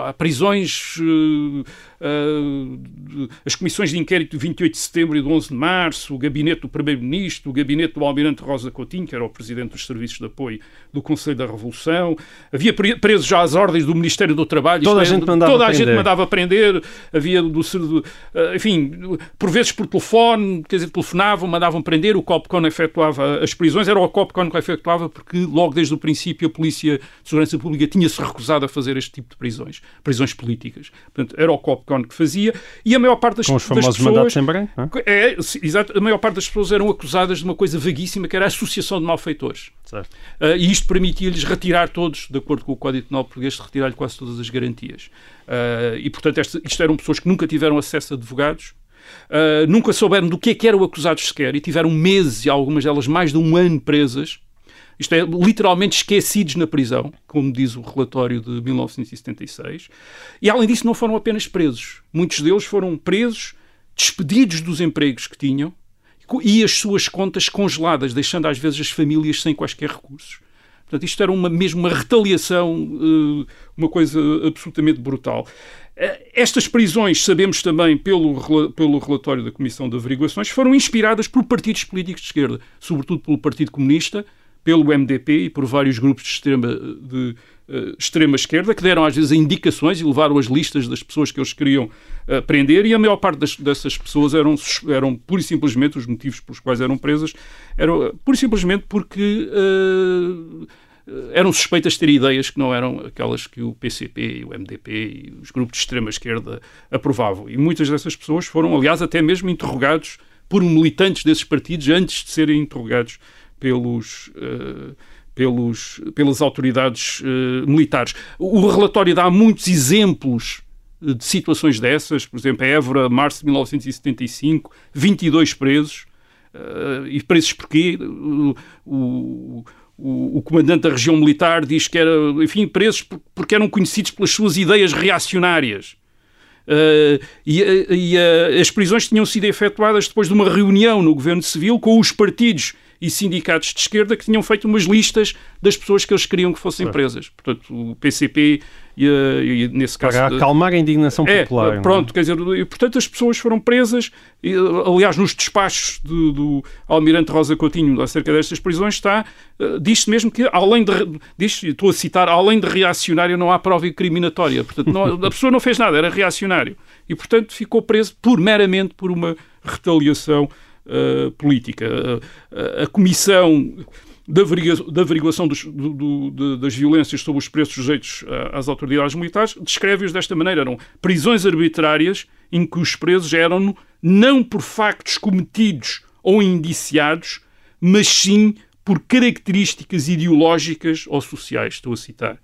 há prisões, uh, as comissões de inquérito de 28 de setembro e de 11 de março, o gabinete do Primeiro-Ministro, o gabinete do Almirante Rosa Coutinho, que era o Presidente dos Serviços de Apoio do Conselho da Revolução, havia presos já às ordens do Ministério do Trabalho, toda, a, é, gente mandava toda a gente mandava prender, havia, do, do, enfim, por vezes por telefone, quer dizer, telefonavam, mandavam prender, o COPCON efetuava as prisões, era o COPCON que efetuava porque logo desde o princípio a Polícia de Segurança Pública tinha-se recusado a fazer este tipo de prisões, prisões políticas. Portanto, era o COPCON que fazia e a maior parte das, Com os famosos pessoas... mandatos em branco, é? é, exato, a maior parte das pessoas eram acusadas de uma coisa vaguíssima que era a associação de malfeitores. Certo. Uh, e isto permitia-lhes retirar todos, de acordo com o Código Penal Português, retirar-lhe quase todas as garantias. Uh, e, portanto, esta, isto eram pessoas que nunca tiveram acesso a advogados, Uh, nunca souberam do que é que eram acusados sequer e tiveram meses e algumas delas mais de um ano presas. Isto é, literalmente esquecidos na prisão, como diz o relatório de 1976. E, além disso, não foram apenas presos. Muitos deles foram presos, despedidos dos empregos que tinham e as suas contas congeladas, deixando às vezes as famílias sem quaisquer recursos. Portanto, isto era uma, mesmo uma retaliação, eh, uma coisa absolutamente brutal. Eh, estas prisões, sabemos também pelo, pelo relatório da Comissão de Averiguações, foram inspiradas por partidos políticos de esquerda, sobretudo pelo Partido Comunista, pelo MDP e por vários grupos de extrema, de, uh, extrema esquerda que deram às vezes indicações e levaram as listas das pessoas que eles queriam uh, prender e a maior parte das, dessas pessoas eram, eram pura e simplesmente os motivos pelos quais eram presas eram pura e simplesmente porque eram suspeitas de ter ideias que não eram aquelas que o PCP, o MDP e os grupos de extrema esquerda aprovavam. E muitas dessas pessoas foram, aliás, até mesmo interrogados por militantes desses partidos antes de serem interrogados pelos. Uh, pelos, pelas autoridades uh, militares. O relatório dá muitos exemplos de situações dessas, por exemplo, Évora, março de 1975, 22 presos, Uh, e presos porquê? O, o, o, comandante da região militar diz que era, enfim, presos porque eram conhecidos pelas suas ideias reacionárias. Uh, e, e as prisões tinham sido efetuadas depois de uma reunião no governo civil com os partidos e sindicatos de esquerda que tinham feito umas listas das pessoas que eles queriam que fossem presas. Portanto, o PCP e, e nesse caso... Para acalmar a indignação é, popular. É? Pronto, é? quer dizer, e, portanto as pessoas foram presas, e, aliás nos despachos de, do Almirante Rosa Coutinho acerca destas prisões está, uh, diz-se mesmo que além de, diz, estou a citar, além de reacionário não há prova incriminatória. Portanto, não, a pessoa não fez nada, era reacionário. E, portanto, ficou preso por, meramente por uma retaliação uh, política. Uh, a Comissão da, averiguação dos, do, do, das violências sobre os preços sujeitos às autoridades militares descreve-os desta maneira. Eram prisões arbitrárias em que os presos eram não por factos cometidos ou indiciados, mas sim por características ideológicas ou sociais, estou a citar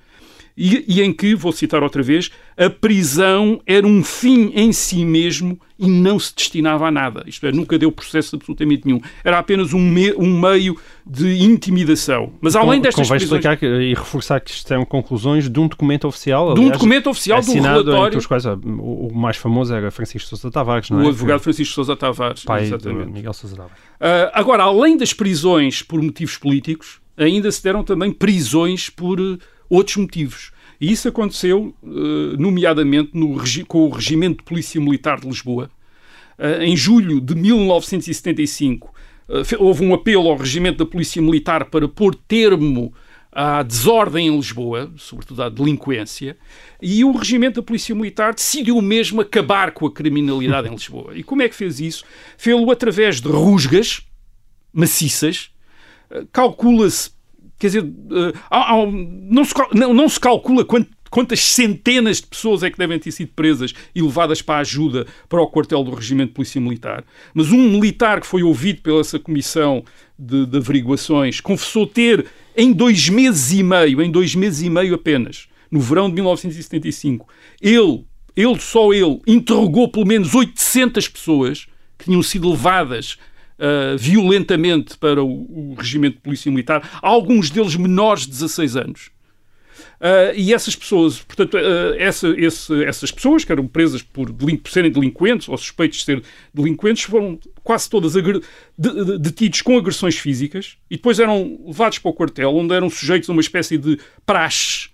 e, e, em que, vou citar outra vez, a prisão era um fim em si mesmo e não se destinava a nada. Isto é, nunca deu processo absolutamente nenhum. Era apenas um, me, um meio de intimidação. Mas além destas Convém prisões... explicar e reforçar que isto são conclusões de um documento oficial. Aliás, de um documento oficial, um relatório... Os quais o mais famoso era Francisco Sousa Tavares, não é? O advogado Francisco Sousa Tavares. Pai exatamente. Miguel Sousa Tavares. Uh, agora, além das prisões por motivos políticos, ainda se deram também prisões por outros motivos. E isso aconteceu, eh, nomeadamente, no, com o Regimento de Polícia Militar de Lisboa. Eh, em julho de 1975, eh, houve um apelo ao Regimento da Polícia Militar para pôr termo à desordem em Lisboa, sobretudo à delinquência, e o Regimento da Polícia Militar decidiu mesmo acabar com a criminalidade em Lisboa. E como é que fez isso? Fê-lo através de rusgas maciças. Calcula-se Quer dizer, há, não, se, não, não, se calcula quant, quantas centenas de pessoas é que devem ter sido presas e levadas para a ajuda para o quartel do Regimento de Polícia Militar. Mas um militar que foi ouvido pela essa comissão de, de averiguações confessou ter, em dois meses e meio, em dois meses e meio apenas, no verão de 1975, ele, ele, só ele, interrogou pelo menos 800 pessoas que tinham sido levadas uh, violentamente para o, o regimento de polícia militar, alguns deles menores de 16 anos. Uh, e essas pessoas, portanto, uh, essa, esse, essas pessoas que eram presas por, por, serem delinquentes ou suspeitos de ser delinquentes foram quase todas detidos com agressões físicas e depois eram levados para o quartel, onde eram sujeitos a uma espécie de praxe eh,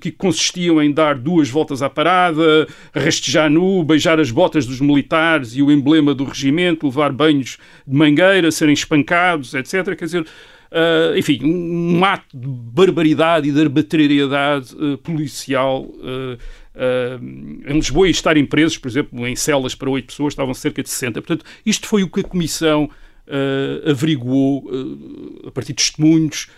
que consistiam em dar duas voltas à parada, rastejar nu, beijar as botas dos militares e o emblema do regimento, levar banhos de mangueira, serem espancados, etc. Quer dizer, Uh, enfim, um, ato de barbaridade e de arbitrariedade uh, policial uh, em Lisboa e estarem presos, por exemplo, em celas para oito pessoas, estavam cerca de 60. Portanto, isto foi o que a Comissão averiguou a partir de testemunhos,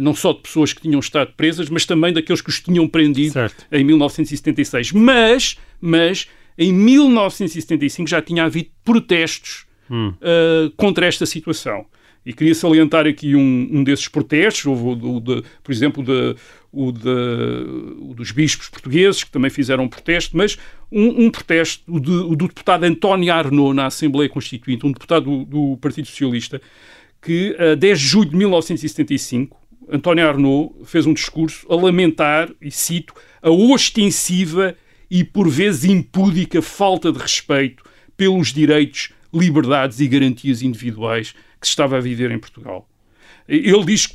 não só de pessoas que tinham estado presas, mas também daqueles que os tinham prendido certo. em 1976. Mas, mas, em 1975 já tinha havido protestos hum. uh, contra esta situação. E queria salientar aqui um, um desses protestos, houve o, de, por exemplo, de, o, de, o, dos bispos portugueses, que também fizeram um protesto, mas um, um protesto o, de, o, do deputado António Arnaud na Assembleia Constituinte, um deputado do, do Partido Socialista, que a 10 de julho de 1975 António Arnaud fez um discurso a lamentar, e cito, a ostensiva e por vezes impúdica falta de respeito pelos direitos, liberdades e garantias individuais que se estava a viver em Portugal. Ele diz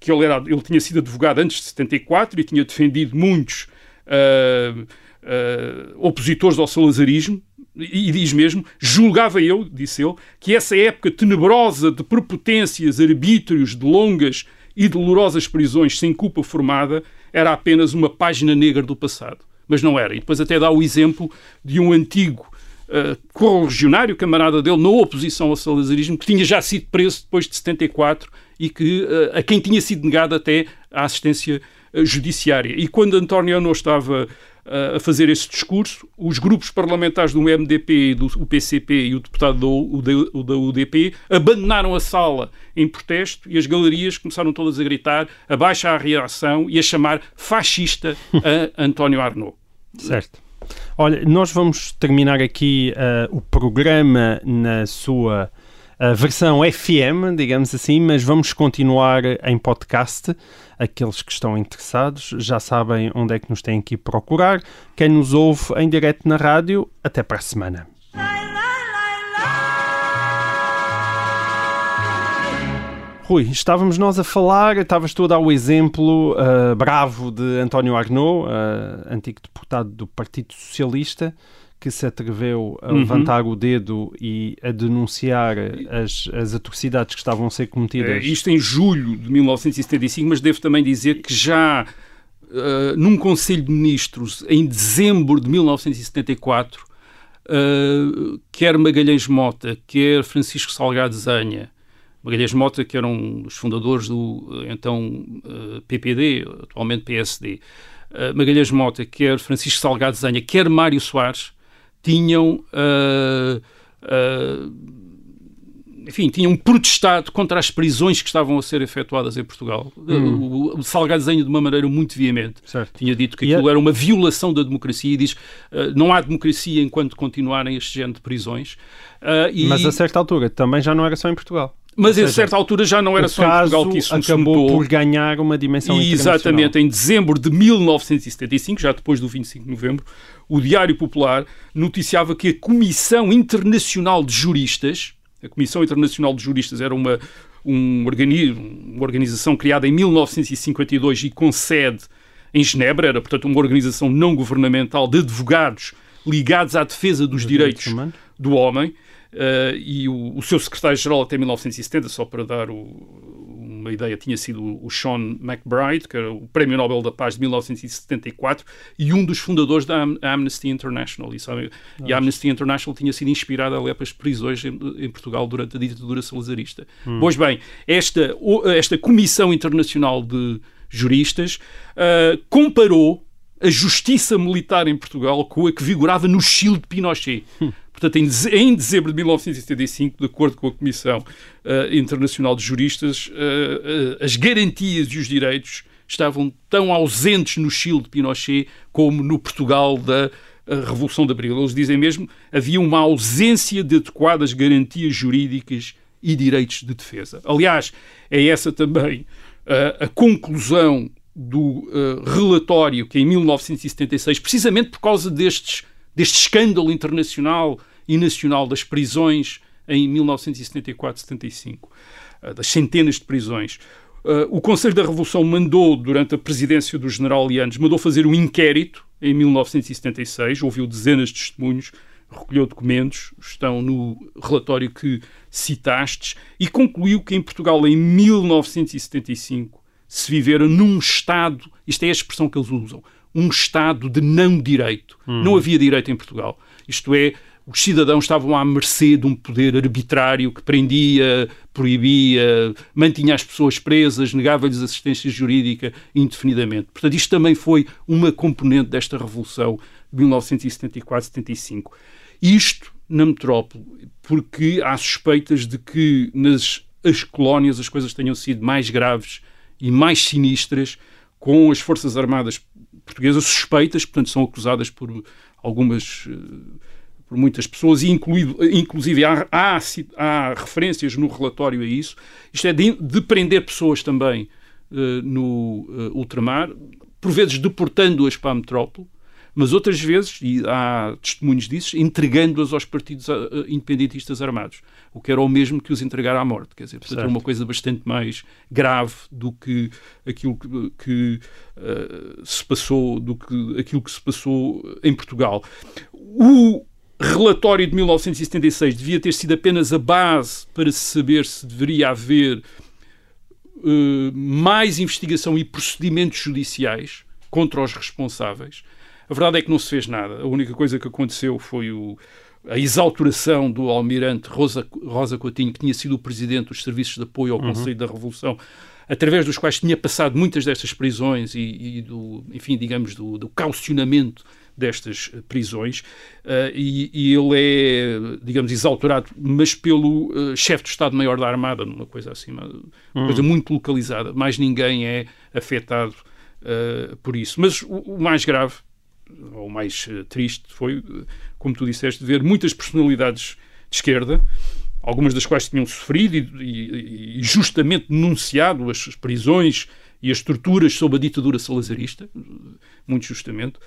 que ele, era, ele tinha sido advogado antes de 74 e tinha defendido muitos uh, uh, opositores ao salazarismo, e diz mesmo, julgava eu, disse ele, que essa época tenebrosa de prepotências, arbítrios, de longas e dolorosas prisões sem culpa formada era apenas uma página negra do passado. Mas não era. E depois até dá o exemplo de um antigo uh, correligionário, camarada dele, na oposição ao salazarismo, que tinha já sido preso depois de 74 e que, uh, a quem tinha sido negada até a assistência uh, judiciária. E quando António Ano estava a fazer esse discurso. Os grupos parlamentares do MDP, do PCP e o deputado da UDP abandonaram a sala em protesto e as galerias começaram todas a gritar, a baixar a reação e a chamar fascista a António Arnaud. Certo. Olha, nós vamos terminar aqui uh, o programa na sua a versão FM, digamos assim, mas vamos continuar em podcast. Aqueles que estão interessados já sabem onde é que nos têm que procurar. Quem nos ouve em direto na rádio, até para a semana. Rui, estávamos nós a falar, estavas tu a dar o exemplo uh, bravo de António Arnaud, uh, antigo deputado do Partido Socialista, que se atreveu a uhum. levantar o dedo e a denunciar as, as atrocidades que estavam a ser cometidas. É, isto em julho de 1975, mas devo também dizer que já uh, num Conselho de Ministros, em dezembro de 1974, uh, quer Magalhães Mota, quer Francisco Salgado Zanha, Magalhães Mota, que era um dos fundadores do então uh, PPD, atualmente PSD, Magalhães Mota, quer Francisco Salgado Zanha, quer Mário Soares, tinham, uh, uh, enfim, tinham protestado contra as prisões que estavam a ser efetuadas em Portugal. Hum. O, Salgado Zenha, de uma maneira muito veemente, certo. tinha dito que aquilo é... era uma violação da democracia e diz uh, não há democracia enquanto continuarem este género de prisões. E... Mas a certa altura também já não era só em Portugal. Mas seja, a certa altura já não era só em Portugal que isso acabou por ganhar uma dimensão e, Exatamente, em dezembro de 1975, já depois do 25 de novembro, o Diário Popular noticiava que a Comissão Internacional de Juristas, a Comissão Internacional de Juristas era uma, um organismo, uma organização criada em 1952 e com sede em Genebra, era portanto uma organização não governamental de advogados ligados à defesa dos direitos do homem, Uh, e o, o seu secretário-geral até 1970, só para dar o, uma ideia, tinha sido o Sean McBride, que era o Prémio Nobel da Paz de 1974, e um dos fundadores da Am Amnesty International. E, sabe, e, a Amnesty International tinha sido inspirada a pelas prisões em, em, Portugal durante a ditadura salazarista. Hum. Pois bem, esta, esta Comissão Internacional de Juristas uh, comparou a justiça militar em Portugal com a que vigorava no Chile de Pinochet. Portanto, em, dezembro de 1975, de acordo com a Comissão uh, Internacional de Juristas, uh, uh, as garantias e os direitos estavam tão ausentes no Chile de Pinochet como no Portugal da Revolução de Abril. Eles dizem mesmo havia uma ausência de adequadas garantias jurídicas e direitos de defesa. Aliás, é essa também a conclusão do relatório que em 1976, precisamente por causa destes, deste escândalo internacional e nacional das prisões em 1974-75, eh, das centenas de prisões. Eh, o Conselho da Revolução mandou, durante a presidência do general Lianes, mandou fazer um inquérito em 1976, ouviu dezenas de testemunhos, recolheu documentos, estão no relatório que citastes, e concluiu que em Portugal, em 1975, se vivera num Estado, isto é a expressão que eles usam, um Estado de não direito. Hum. Não havia direito em Portugal. Isto é, os cidadãos estavam à mercê de um poder arbitrário que prendia, proibia, mantinha as pessoas presas, negava-lhes assistência jurídica indefinidamente. Portanto, isto também foi uma componente desta revolução de 1974-75. Isto na metrópole, porque há suspeitas de que nas as colónias as coisas tenham sido mais graves e mais sinistras, com as Forças Armadas portuguesas suspeitas, portanto, são acusadas por algumas uh, por muitas pessoas, e incluído, inclusive há, há, há, referências no relatório a isso. Isto é de, de prender pessoas também uh, no uh, ultramar, por vezes deportando-as para a metrópole, mas outras vezes, e há testemunhos disso, entregando-as aos partidos uh, independentistas armados, o que era o mesmo que os entregar à morte. Quer dizer, portanto, era uma coisa bastante mais grave do que aquilo que, que uh, se passou, do que aquilo que se passou em Portugal. O, relatório de 1976 devia ter sido apenas a base para saber se deveria haver uh, mais investigação e procedimentos judiciais contra os responsáveis. A verdade é que não se fez nada. A única coisa que aconteceu foi o, a exalturação do almirante Rosa, Rosa Coutinho, que tinha sido o presidente dos serviços de apoio ao uhum. Conselho da Revolução, através dos quais tinha passado muitas destas prisões e, e do, enfim, digamos, do, do caucionamento destas prisões uh, e, e, ele é, digamos, exalturado, mas pelo uh, chefe de Estado-Maior da Armada, numa coisa assim, uma, hum. coisa muito localizada. Mais ninguém é afetado uh, por isso. Mas o, o, mais grave, ou mais triste, foi, como tu disseste, ver muitas personalidades de esquerda algumas das quais tinham sofrido e, e, e justamente denunciado as prisões e as torturas sob a ditadura salazarista, muito justamente,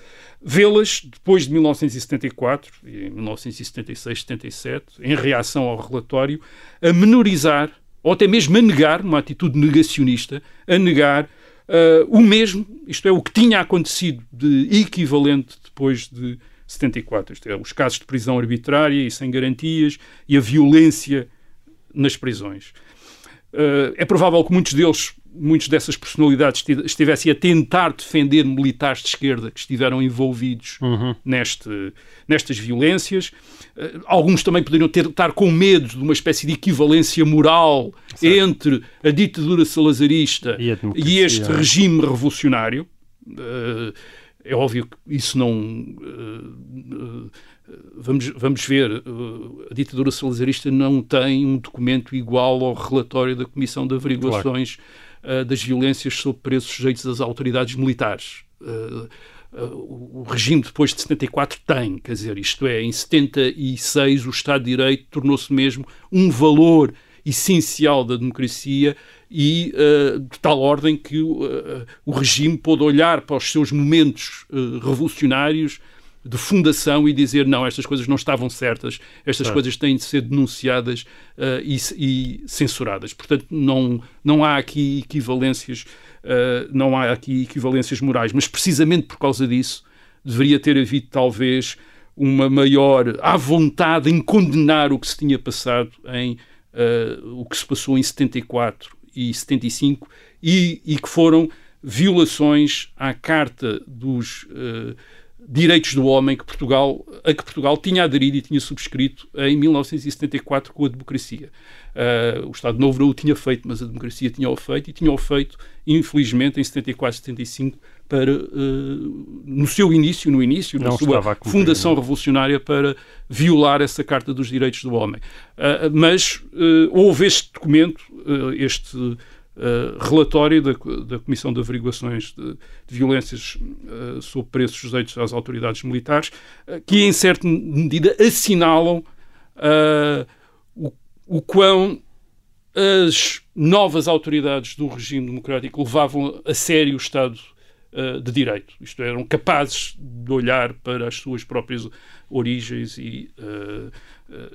vê-las depois de 1974 e 1976, 77, em reação ao relatório, a menorizar ou até mesmo a negar, uma atitude negacionista, a negar uh, o mesmo, isto é, o que tinha acontecido de equivalente depois de 74, isto é, os casos de prisão arbitrária e sem garantias e a violência nas prisões. Uh, é provável que muitos deles muitos dessas personalidades estivessem a tentar defender militares de esquerda que estiveram envolvidos uhum. neste, nestas violências. Uh, alguns também poderiam ter, estar com medo de uma espécie de equivalência moral certo. entre a ditadura salazarista e, e este regime revolucionário. Uh, é óbvio que isso não. Vamos, vamos ver, a ditadura salazarista não tem um documento igual ao relatório da Comissão de Averiguações claro uh, das violências sobre presos sujeitos às autoridades militares. Uh, o regime depois de 74 tem, quer dizer, isto é, em 76 o Estado de Direito tornou-se mesmo um valor essencial da democracia e uh, de tal ordem que uh, o regime pôde olhar para os seus momentos uh, revolucionários de fundação e dizer não, estas coisas não estavam certas, estas coisas têm de ser denunciadas uh, e, e, censuradas. Portanto, não, não há aqui equivalências, uh, não há aqui equivalências morais, mas precisamente por causa disso deveria ter havido talvez uma maior à vontade em condenar o que se tinha passado em uh, o que se passou em 74 e 75 e, e que foram violações à Carta dos direitos do homem que Portugal, a que Portugal tinha aderido e tinha subscrito em 1974 com a democracia. Uh, o Estado Novo não o tinha feito, mas a democracia tinha-o feito e tinha-o feito, infelizmente, em 74, 75, para, uh, no seu início, no início, não na sua fundação revolucionária, para violar essa Carta dos Direitos do Homem. Uh, mas houve este documento, este Uh, relatório da, da, Comissão de Averiguações de, de Violências uh, sobre Preços Sujeitos às Autoridades Militares, uh, que em certa medida assinalam o, o quão as novas autoridades do regime democrático levavam a sério o Estado de Direito. Isto eram capazes de olhar para as suas próprias origens e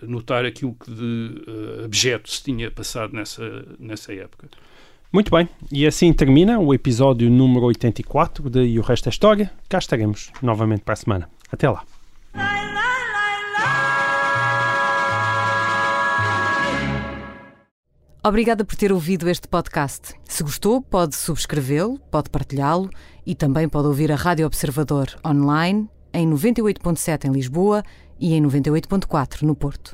notar aquilo que de abjeto se tinha passado nessa, nessa época. Muito bem, e assim termina o episódio número 84 de E o Resto é História. Cá estaremos novamente para a semana. Até lá. Obrigada por ter ouvido este podcast. Se gostou, pode subscrevê-lo, pode partilhá-lo e também pode ouvir a Rádio Observador online em 98.7 em Lisboa e em 98.4 no Porto.